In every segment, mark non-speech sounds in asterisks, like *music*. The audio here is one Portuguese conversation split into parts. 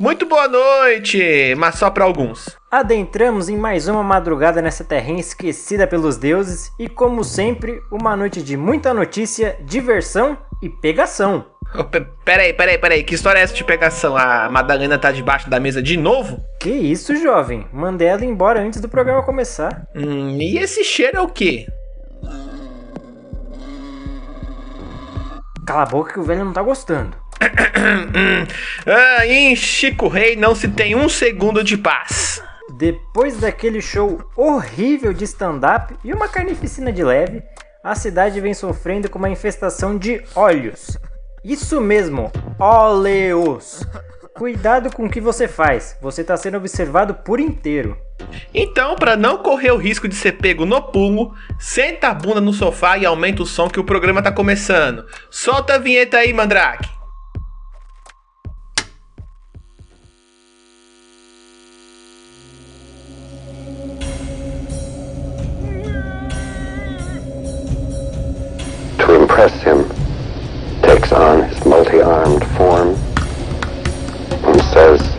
Muito boa noite, mas só para alguns. Adentramos em mais uma madrugada nessa terrinha esquecida pelos deuses e, como sempre, uma noite de muita notícia, diversão e pegação. Oh, peraí, peraí, peraí, que história é essa de pegação? A Madalena tá debaixo da mesa de novo? Que isso, jovem? Mandei ela embora antes do programa começar. Hum, e esse cheiro é o quê? Cala a boca que o velho não tá gostando. *coughs* ah, em Chico Rei não se tem um segundo de paz. Depois daquele show horrível de stand-up e uma carnificina de leve, a cidade vem sofrendo com uma infestação de olhos. Isso mesmo, óleos. Cuidado com o que você faz, você está sendo observado por inteiro. Então, para não correr o risco de ser pego no pulo, senta a bunda no sofá e aumenta o som que o programa tá começando. Solta a vinheta aí, Mandrake. To impress him, takes on his multi-armed form and says,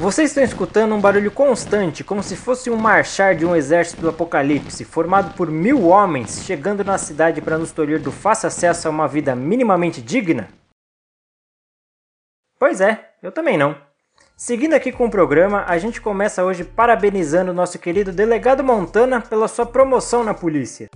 Vocês estão escutando um barulho constante, como se fosse um marchar de um exército do apocalipse, formado por mil homens chegando na cidade para nos tolher do fácil acesso a uma vida minimamente digna? Pois é, eu também não. Seguindo aqui com o programa, a gente começa hoje parabenizando o nosso querido delegado Montana pela sua promoção na polícia.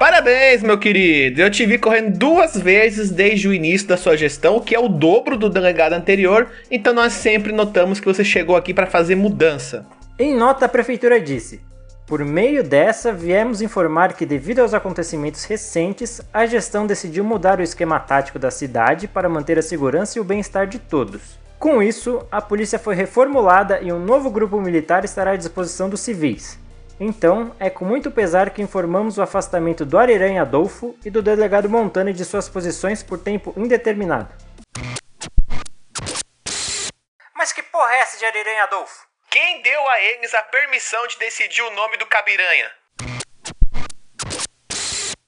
Parabéns, meu querido! Eu te vi correndo duas vezes desde o início da sua gestão, o que é o dobro do delegado anterior, então nós sempre notamos que você chegou aqui para fazer mudança. Em nota, a prefeitura disse: Por meio dessa, viemos informar que, devido aos acontecimentos recentes, a gestão decidiu mudar o esquema tático da cidade para manter a segurança e o bem-estar de todos. Com isso, a polícia foi reformulada e um novo grupo militar estará à disposição dos civis. Então, é com muito pesar que informamos o afastamento do Ariranha Adolfo e do delegado Montana de suas posições por tempo indeterminado. Mas que porra é essa de Ariranha Adolfo? Quem deu a eles a permissão de decidir o nome do Cabiranha?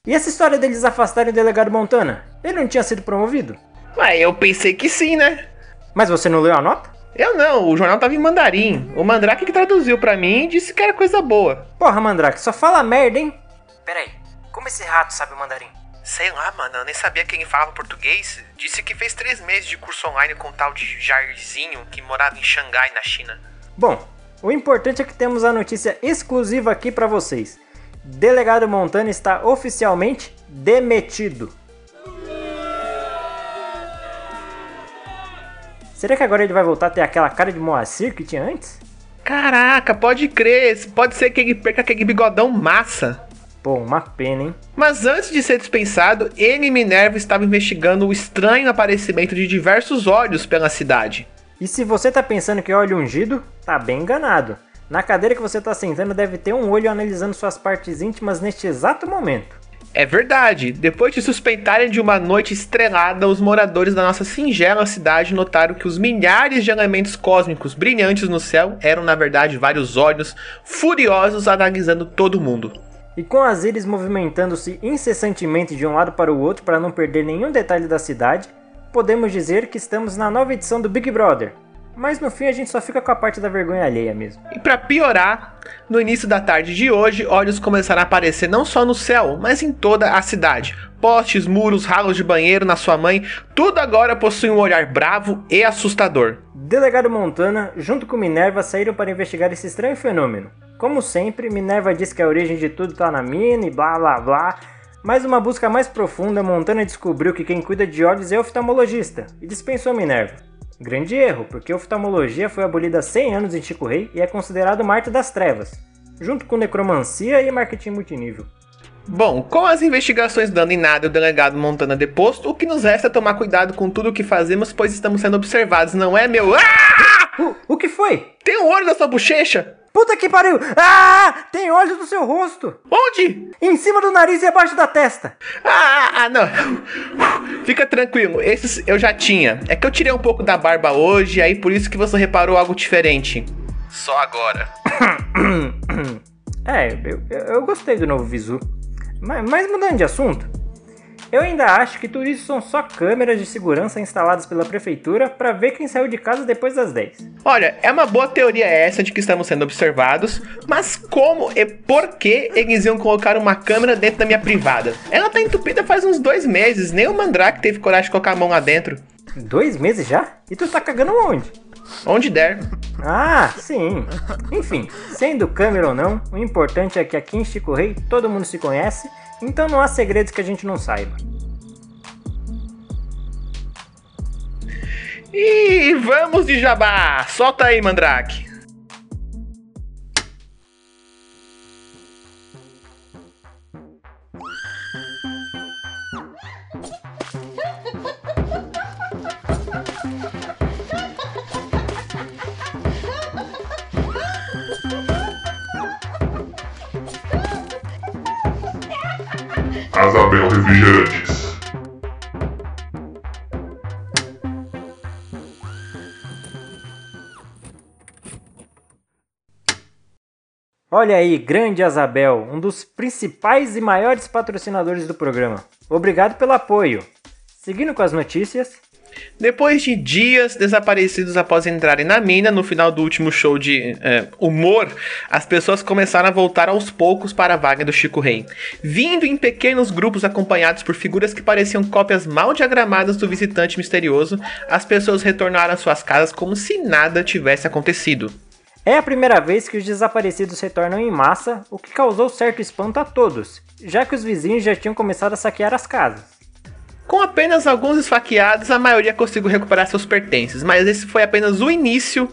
E essa história deles afastarem o delegado Montana? Ele não tinha sido promovido? Ué, eu pensei que sim, né? Mas você não leu a nota? Eu não, o jornal tava em mandarim. O Mandrake que traduziu pra mim e disse que era coisa boa. Porra, Mandrake, só fala merda, hein? Peraí, como esse rato sabe o mandarim? Sei lá, mano, eu nem sabia quem falava português. Disse que fez três meses de curso online com um tal de Jairzinho que morava em Xangai, na China. Bom, o importante é que temos a notícia exclusiva aqui pra vocês. Delegado Montana está oficialmente demitido. Será que agora ele vai voltar a ter aquela cara de Moacir que tinha antes? Caraca, pode crer, pode ser que ele perca aquele bigodão massa. Pô, uma pena, hein? Mas antes de ser dispensado, ele e Minerva estavam investigando o estranho aparecimento de diversos olhos pela cidade. E se você tá pensando que é olho ungido, tá bem enganado. Na cadeira que você tá sentando deve ter um olho analisando suas partes íntimas neste exato momento. É verdade, depois de suspeitarem de uma noite estrelada, os moradores da nossa singela cidade notaram que os milhares de elementos cósmicos brilhantes no céu eram na verdade vários olhos furiosos analisando todo mundo. E com as íris movimentando-se incessantemente de um lado para o outro para não perder nenhum detalhe da cidade, podemos dizer que estamos na nova edição do Big Brother. Mas no fim a gente só fica com a parte da vergonha alheia mesmo. E para piorar, no início da tarde de hoje, olhos começaram a aparecer não só no céu, mas em toda a cidade. Postes, muros, ralos de banheiro na sua mãe, tudo agora possui um olhar bravo e assustador. Delegado Montana, junto com Minerva, saíram para investigar esse estranho fenômeno. Como sempre, Minerva diz que a origem de tudo está na mina e blá blá blá. Mas uma busca mais profunda, Montana descobriu que quem cuida de olhos é oftalmologista e dispensou Minerva. Grande erro, porque a oftalmologia foi abolida há 100 anos em Chico Rei e é considerado uma arte das trevas, junto com necromancia e marketing multinível. Bom, com as investigações dando em nada e o delegado Montana deposto, o que nos resta é tomar cuidado com tudo o que fazemos, pois estamos sendo observados, não é, meu? Ah! O, o que foi? Tem um olho na sua bochecha! Puta que pariu! Ah! Tem olhos no seu rosto! Onde? Em cima do nariz e abaixo da testa! Ah, ah, não. Fica tranquilo, esses eu já tinha. É que eu tirei um pouco da barba hoje, aí por isso que você reparou algo diferente. Só agora. *coughs* é, eu, eu gostei do novo visu. Mas, mas mudando de assunto, eu ainda acho que tudo isso são só câmeras de segurança instaladas pela prefeitura para ver quem saiu de casa depois das 10. Olha, é uma boa teoria essa de que estamos sendo observados, mas como e por que eles iam colocar uma câmera dentro da minha privada? Ela tá entupida faz uns dois meses, nem o Mandrake teve coragem de colocar a mão lá dentro. Dois meses já? E tu tá cagando onde? Onde der. Ah, sim. Enfim, sendo câmera ou não, o importante é que aqui em Chico Rei todo mundo se conhece então não há segredos que a gente não saiba. E vamos de jabá! Solta aí, Mandrake! Asabel Refrigerantes. Olha aí, grande Asabel, um dos principais e maiores patrocinadores do programa. Obrigado pelo apoio. Seguindo com as notícias, depois de dias desaparecidos após entrarem na mina, no final do último show de é, humor, as pessoas começaram a voltar aos poucos para a vaga do Chico Rei, vindo em pequenos grupos acompanhados por figuras que pareciam cópias mal diagramadas do visitante misterioso. As pessoas retornaram às suas casas como se nada tivesse acontecido. É a primeira vez que os desaparecidos retornam em massa, o que causou certo espanto a todos, já que os vizinhos já tinham começado a saquear as casas. Com apenas alguns esfaqueados, a maioria conseguiu recuperar seus pertences, mas esse foi apenas o início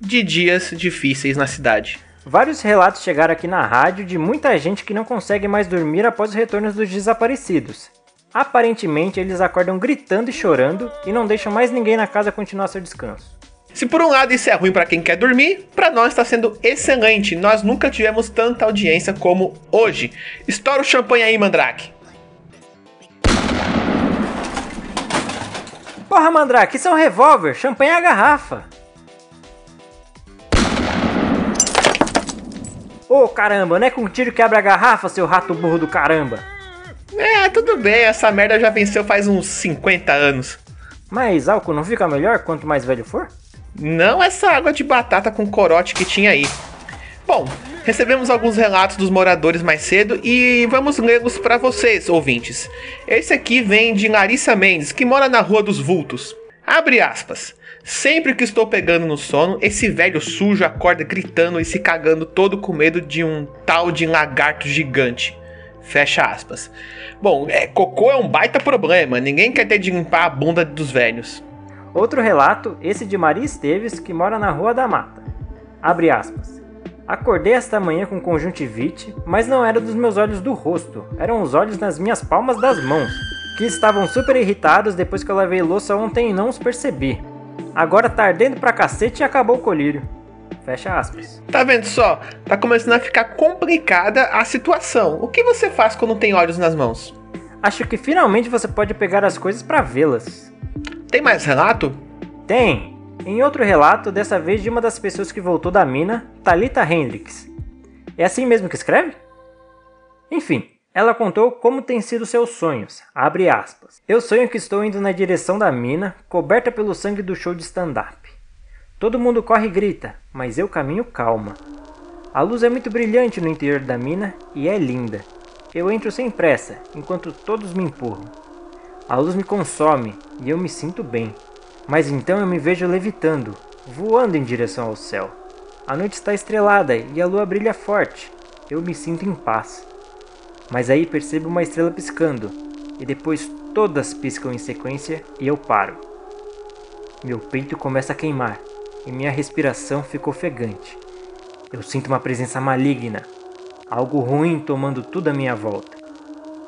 de dias difíceis na cidade. Vários relatos chegaram aqui na rádio de muita gente que não consegue mais dormir após os retornos dos desaparecidos. Aparentemente, eles acordam gritando e chorando e não deixam mais ninguém na casa continuar seu descanso. Se por um lado isso é ruim para quem quer dormir, para nós está sendo excelente. Nós nunca tivemos tanta audiência como hoje. Estoura o champanhe aí, Mandrake. Porra, Mandrake, isso é um revólver. Champanhe é a garrafa. Ô, oh, caramba, não é com um tiro que abre a garrafa, seu rato burro do caramba. É, tudo bem, essa merda já venceu faz uns 50 anos. Mas álcool não fica melhor quanto mais velho for? Não essa água de batata com corote que tinha aí. Bom, recebemos alguns relatos dos moradores mais cedo e vamos lê-los para vocês, ouvintes. Esse aqui vem de Larissa Mendes, que mora na Rua dos Vultos. Abre aspas. Sempre que estou pegando no sono, esse velho sujo acorda gritando e se cagando todo com medo de um tal de lagarto gigante. Fecha aspas. Bom, é, cocô é um baita problema, ninguém quer ter de limpar a bunda dos velhos. Outro relato, esse de Maria Esteves, que mora na Rua da Mata. Abre aspas. Acordei esta manhã com conjuntivite, mas não era dos meus olhos do rosto, eram os olhos nas minhas palmas das mãos, que estavam super irritados depois que eu lavei louça ontem e não os percebi. Agora tá ardendo pra cacete e acabou o colírio. Fecha aspas. Tá vendo só? Tá começando a ficar complicada a situação. O que você faz quando tem olhos nas mãos? Acho que finalmente você pode pegar as coisas para vê-las. Tem mais relato? Tem. Em outro relato, dessa vez de uma das pessoas que voltou da mina, Talita Hendricks. É assim mesmo que escreve? Enfim, ela contou como têm sido seus sonhos. Abre aspas. Eu sonho que estou indo na direção da mina, coberta pelo sangue do show de stand-up. Todo mundo corre e grita, mas eu caminho calma. A luz é muito brilhante no interior da mina e é linda. Eu entro sem pressa, enquanto todos me empurram. A luz me consome e eu me sinto bem. Mas então eu me vejo levitando, voando em direção ao céu. A noite está estrelada e a lua brilha forte. Eu me sinto em paz. Mas aí percebo uma estrela piscando, e depois todas piscam em sequência e eu paro. Meu peito começa a queimar e minha respiração fica ofegante. Eu sinto uma presença maligna, algo ruim tomando tudo à minha volta.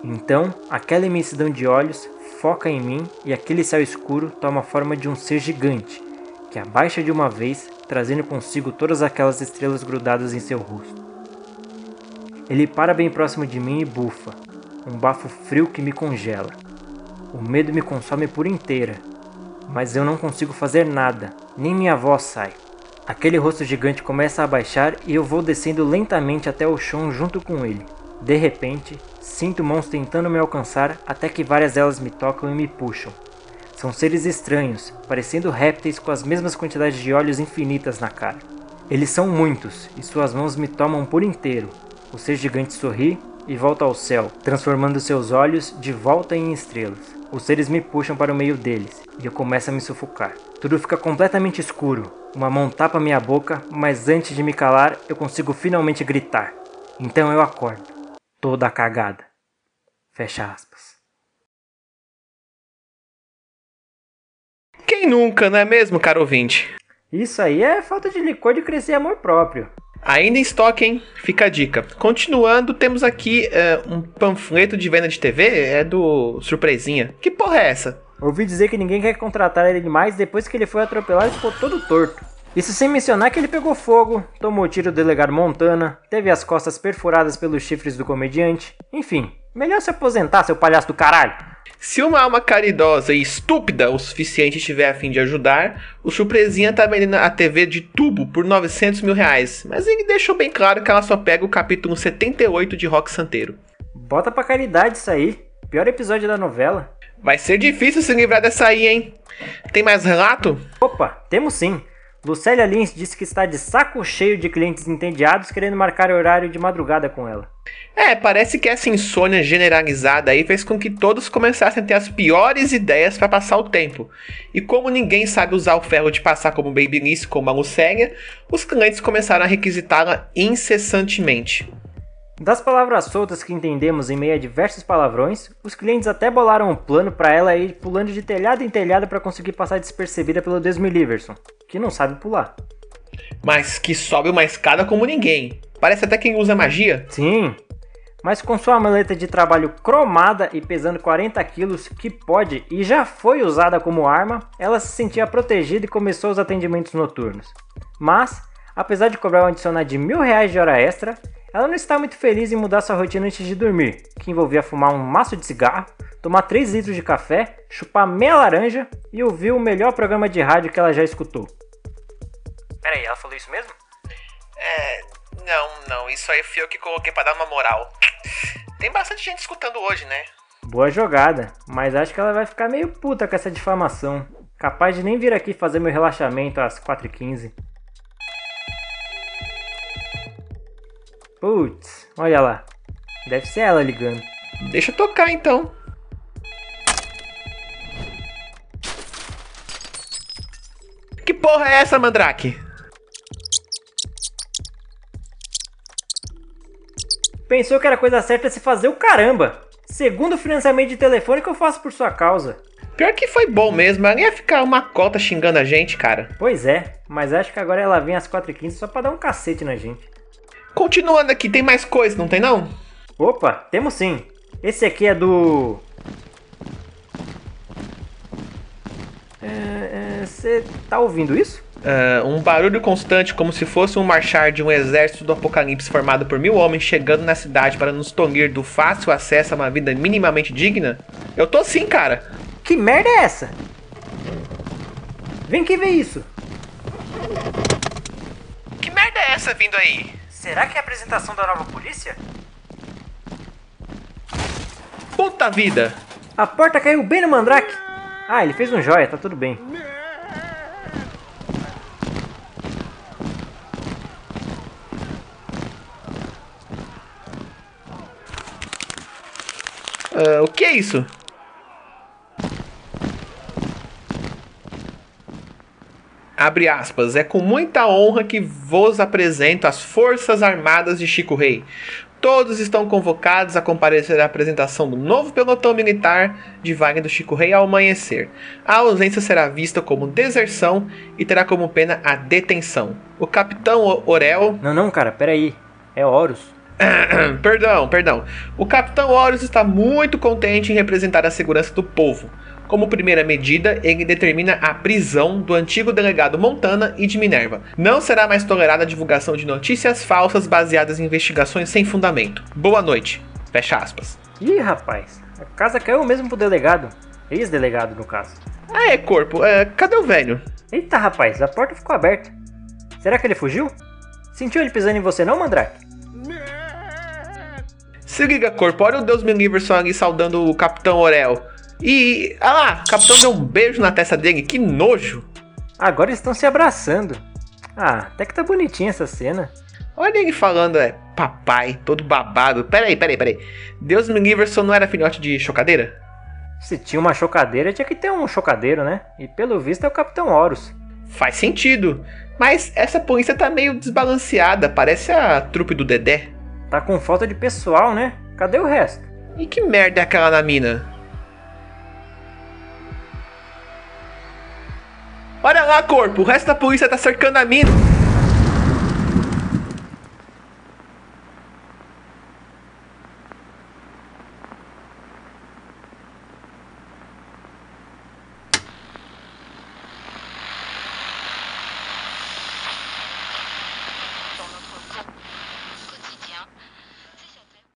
Então, aquela imensidão de olhos foca em mim e aquele céu escuro toma a forma de um ser gigante, que abaixa de uma vez trazendo consigo todas aquelas estrelas grudadas em seu rosto. Ele para bem próximo de mim e bufa, um bafo frio que me congela. O medo me consome por inteira, mas eu não consigo fazer nada, nem minha voz sai. Aquele rosto gigante começa a baixar e eu vou descendo lentamente até o chão junto com ele. De repente, sinto mãos tentando me alcançar até que várias delas me tocam e me puxam. São seres estranhos, parecendo répteis com as mesmas quantidades de olhos infinitas na cara. Eles são muitos e suas mãos me tomam por inteiro. O ser gigante sorri e volta ao céu, transformando seus olhos de volta em estrelas. Os seres me puxam para o meio deles e eu começo a me sufocar. Tudo fica completamente escuro. Uma mão tapa minha boca, mas antes de me calar, eu consigo finalmente gritar. Então eu acordo, toda cagada. Fecha aspas. Quem nunca, não é mesmo, caro ouvinte? Isso aí é falta de licor de crescer amor próprio. Ainda em estoque, hein? Fica a dica. Continuando, temos aqui uh, um panfleto de venda de TV, é do Surpresinha. Que porra é essa? Ouvi dizer que ninguém quer contratar ele mais depois que ele foi atropelado e ficou todo torto. Isso sem mencionar que ele pegou fogo, tomou tiro do delegado Montana, teve as costas perfuradas pelos chifres do comediante. Enfim, melhor se aposentar, seu palhaço do caralho. Se uma alma caridosa e estúpida o suficiente estiver a fim de ajudar, o Surpresinha tá vendendo a TV de tubo por 900 mil reais. Mas ele deixou bem claro que ela só pega o capítulo 78 de Rock Santeiro. Bota pra caridade isso aí. Pior episódio da novela. Vai ser difícil se livrar dessa aí, hein? Tem mais relato? Opa, temos sim. Lucélia Lins disse que está de saco cheio de clientes entediados querendo marcar horário de madrugada com ela. É, parece que essa insônia generalizada aí fez com que todos começassem a ter as piores ideias para passar o tempo. E como ninguém sabe usar o ferro de passar como Babyliss como a Lucélia, os clientes começaram a requisitá-la incessantemente. Das palavras soltas que entendemos em meio a diversos palavrões, os clientes até bolaram um plano para ela ir pulando de telhado em telhado para conseguir passar despercebida pelo Desmiliverson, que não sabe pular. Mas que sobe uma escada como ninguém. Parece até quem usa magia. Sim, mas com sua maleta de trabalho cromada e pesando 40 quilos, que pode e já foi usada como arma, ela se sentia protegida e começou os atendimentos noturnos. Mas, apesar de cobrar um adicional de mil reais de hora extra, ela não está muito feliz em mudar sua rotina antes de dormir, que envolvia fumar um maço de cigarro, tomar 3 litros de café, chupar meia laranja e ouvir o melhor programa de rádio que ela já escutou. Peraí, ela falou isso mesmo? É. Não, não, isso aí fui eu que coloquei para dar uma moral. Tem bastante gente escutando hoje, né? Boa jogada, mas acho que ela vai ficar meio puta com essa difamação. Capaz de nem vir aqui fazer meu relaxamento às 4h15. Putz, olha lá. Deve ser ela ligando. Deixa eu tocar então. Que porra é essa, Mandrake? Pensou que era coisa certa se fazer o caramba. Segundo financiamento de telefone que eu faço por sua causa. Pior que foi bom mesmo, ela ia ficar uma cota xingando a gente, cara. Pois é, mas acho que agora ela vem às 4h15 só pra dar um cacete na gente. Continuando aqui, tem mais coisa, não tem não? Opa, temos sim. Esse aqui é do. Você é, tá ouvindo isso? Uh, um barulho constante, como se fosse um marchar de um exército do apocalipse formado por mil homens chegando na cidade para nos tonir do fácil acesso a uma vida minimamente digna? Eu tô sim, cara. Que merda é essa? Vem que ver isso. Que merda é essa vindo aí? Será que é a apresentação da nova polícia? Puta vida! A porta caiu bem no Mandrake. Ah, ele fez um joia, tá tudo bem. Uh, o que é isso? Abre aspas, é com muita honra que vos apresento as Forças Armadas de Chico Rei. Todos estão convocados a comparecer à apresentação do novo pelotão militar de Wagner do Chico Rei ao amanhecer. A ausência será vista como deserção e terá como pena a detenção. O capitão Orel. Não, não, cara, peraí. É Horus. *clears throat* perdão, perdão. O capitão Horus está muito contente em representar a segurança do povo Como primeira medida, ele determina a prisão do antigo delegado Montana e de Minerva. Não será mais tolerada a divulgação de notícias falsas baseadas em investigações sem fundamento. Boa noite. Fecha aspas. Ih, rapaz, a casa caiu mesmo pro delegado. Ex-delegado, no caso. Ah, é, corpo. É, cadê o velho? Eita, rapaz, a porta ficou aberta. Será que ele fugiu? Sentiu ele pisando em você não, Mandrake? Se liga, corpo. Olha o Deus me livre só ali saudando o Capitão Orel. E. Ah lá, o Capitão deu um beijo na testa dele. Que nojo. Agora estão se abraçando. Ah, até que tá bonitinha essa cena. Olha ele falando, é, papai, todo babado. Peraí, peraí, peraí. Deus me livre só não era filhote de chocadeira? Se tinha uma chocadeira, tinha que ter um chocadeiro, né? E pelo visto é o Capitão Horus. Faz sentido. Mas essa polícia tá meio desbalanceada. Parece a trupe do Dedé. Tá com falta de pessoal, né? Cadê o resto? E que merda é aquela na mina? Olha lá, corpo. O resto da polícia tá cercando a mina.